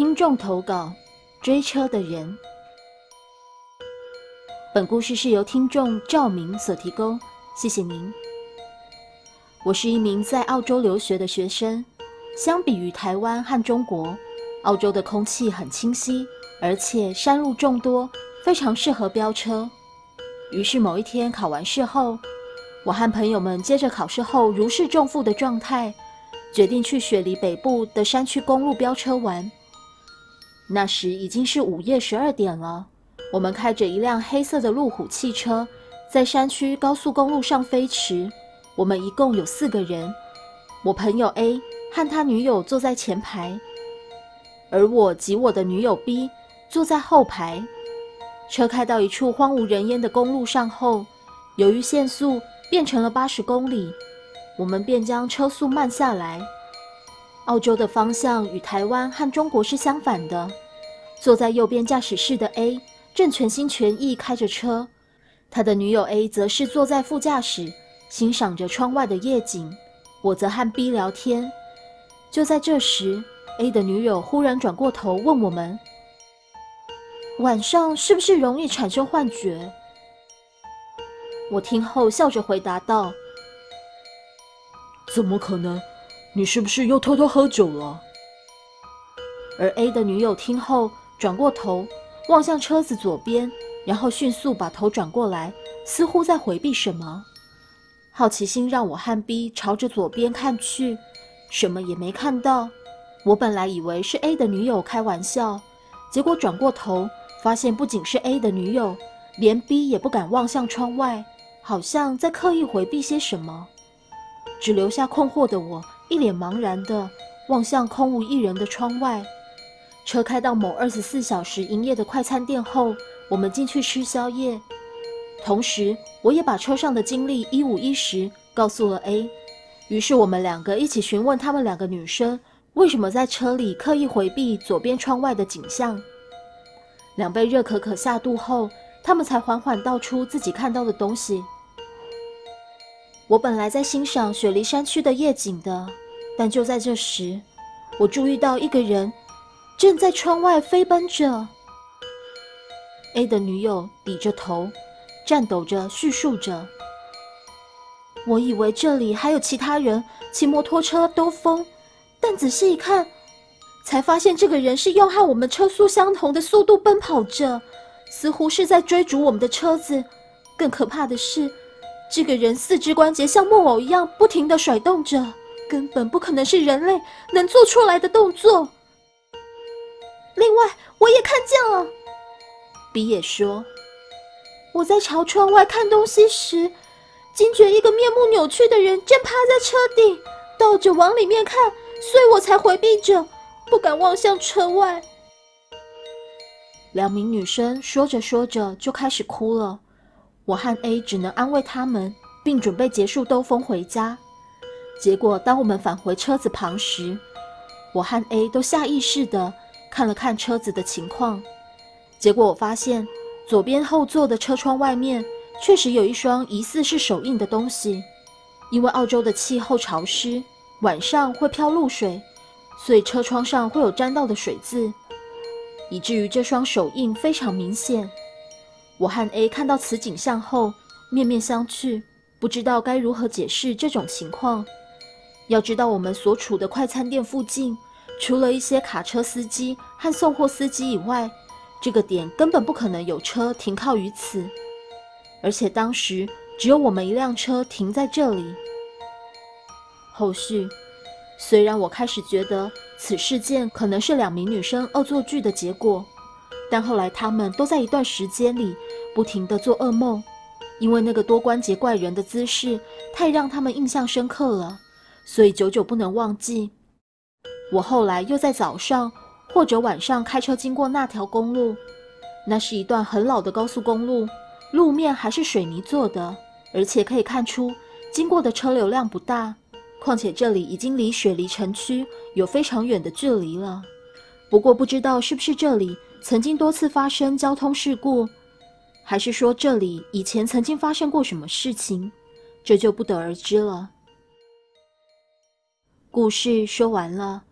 听众投稿：追车的人。本故事是由听众赵明所提供，谢谢您。我是一名在澳洲留学的学生。相比于台湾和中国，澳洲的空气很清晰，而且山路众多，非常适合飙车。于是某一天考完试后，我和朋友们接着考试后如释重负的状态，决定去雪梨北部的山区公路飙车玩。那时已经是午夜十二点了，我们开着一辆黑色的路虎汽车，在山区高速公路上飞驰。我们一共有四个人，我朋友 A 和他女友坐在前排，而我及我的女友 B 坐在后排。车开到一处荒无人烟的公路上后，由于限速变成了八十公里，我们便将车速慢下来。澳洲的方向与台湾和中国是相反的。坐在右边驾驶室的 A 正全心全意开着车，他的女友 A 则是坐在副驾驶，欣赏着窗外的夜景。我则和 B 聊天。就在这时，A 的女友忽然转过头问我们：“晚上是不是容易产生幻觉？”我听后笑着回答道：“怎么可能？你是不是又偷偷喝酒了？”而 A 的女友听后。转过头，望向车子左边，然后迅速把头转过来，似乎在回避什么。好奇心让我和 B 朝着左边看去，什么也没看到。我本来以为是 A 的女友开玩笑，结果转过头发现，不仅是 A 的女友，连 B 也不敢望向窗外，好像在刻意回避些什么。只留下困惑的我，一脸茫然地望向空无一人的窗外。车开到某二十四小时营业的快餐店后，我们进去吃宵夜。同时，我也把车上的经历一五一十告诉了 A。于是，我们两个一起询问他们两个女生为什么在车里刻意回避左边窗外的景象。两杯热可可下肚后，他们才缓缓道出自己看到的东西。我本来在欣赏雪梨山区的夜景的，但就在这时，我注意到一个人。正在窗外飞奔着。A 的女友低着头，颤抖着叙述着：“我以为这里还有其他人骑摩托车兜风，但仔细一看，才发现这个人是用和我们车速相同的速度奔跑着，似乎是在追逐我们的车子。更可怕的是，这个人四肢关节像木偶一样不停地甩动着，根本不可能是人类能做出来的动作。”另外，我也看见了。比野说：“我在朝窗外看东西时，惊觉一个面目扭曲的人正趴在车顶，倒着往里面看，所以我才回避着，不敢望向车外。”两名女生说着说着就开始哭了。我和 A 只能安慰他们，并准备结束兜风回家。结果，当我们返回车子旁时，我和 A 都下意识的。看了看车子的情况，结果我发现左边后座的车窗外面确实有一双疑似是手印的东西。因为澳洲的气候潮湿，晚上会飘露水，所以车窗上会有沾到的水渍，以至于这双手印非常明显。我和 A 看到此景象后面面相觑，不知道该如何解释这种情况。要知道，我们所处的快餐店附近。除了一些卡车司机和送货司机以外，这个点根本不可能有车停靠于此。而且当时只有我们一辆车停在这里。后续，虽然我开始觉得此事件可能是两名女生恶作剧的结果，但后来她们都在一段时间里不停地做噩梦，因为那个多关节怪人的姿势太让他们印象深刻了，所以久久不能忘记。我后来又在早上或者晚上开车经过那条公路，那是一段很老的高速公路，路面还是水泥做的，而且可以看出经过的车流量不大。况且这里已经离雪梨城区有非常远的距离了。不过不知道是不是这里曾经多次发生交通事故，还是说这里以前曾经发生过什么事情，这就不得而知了。故事说完了。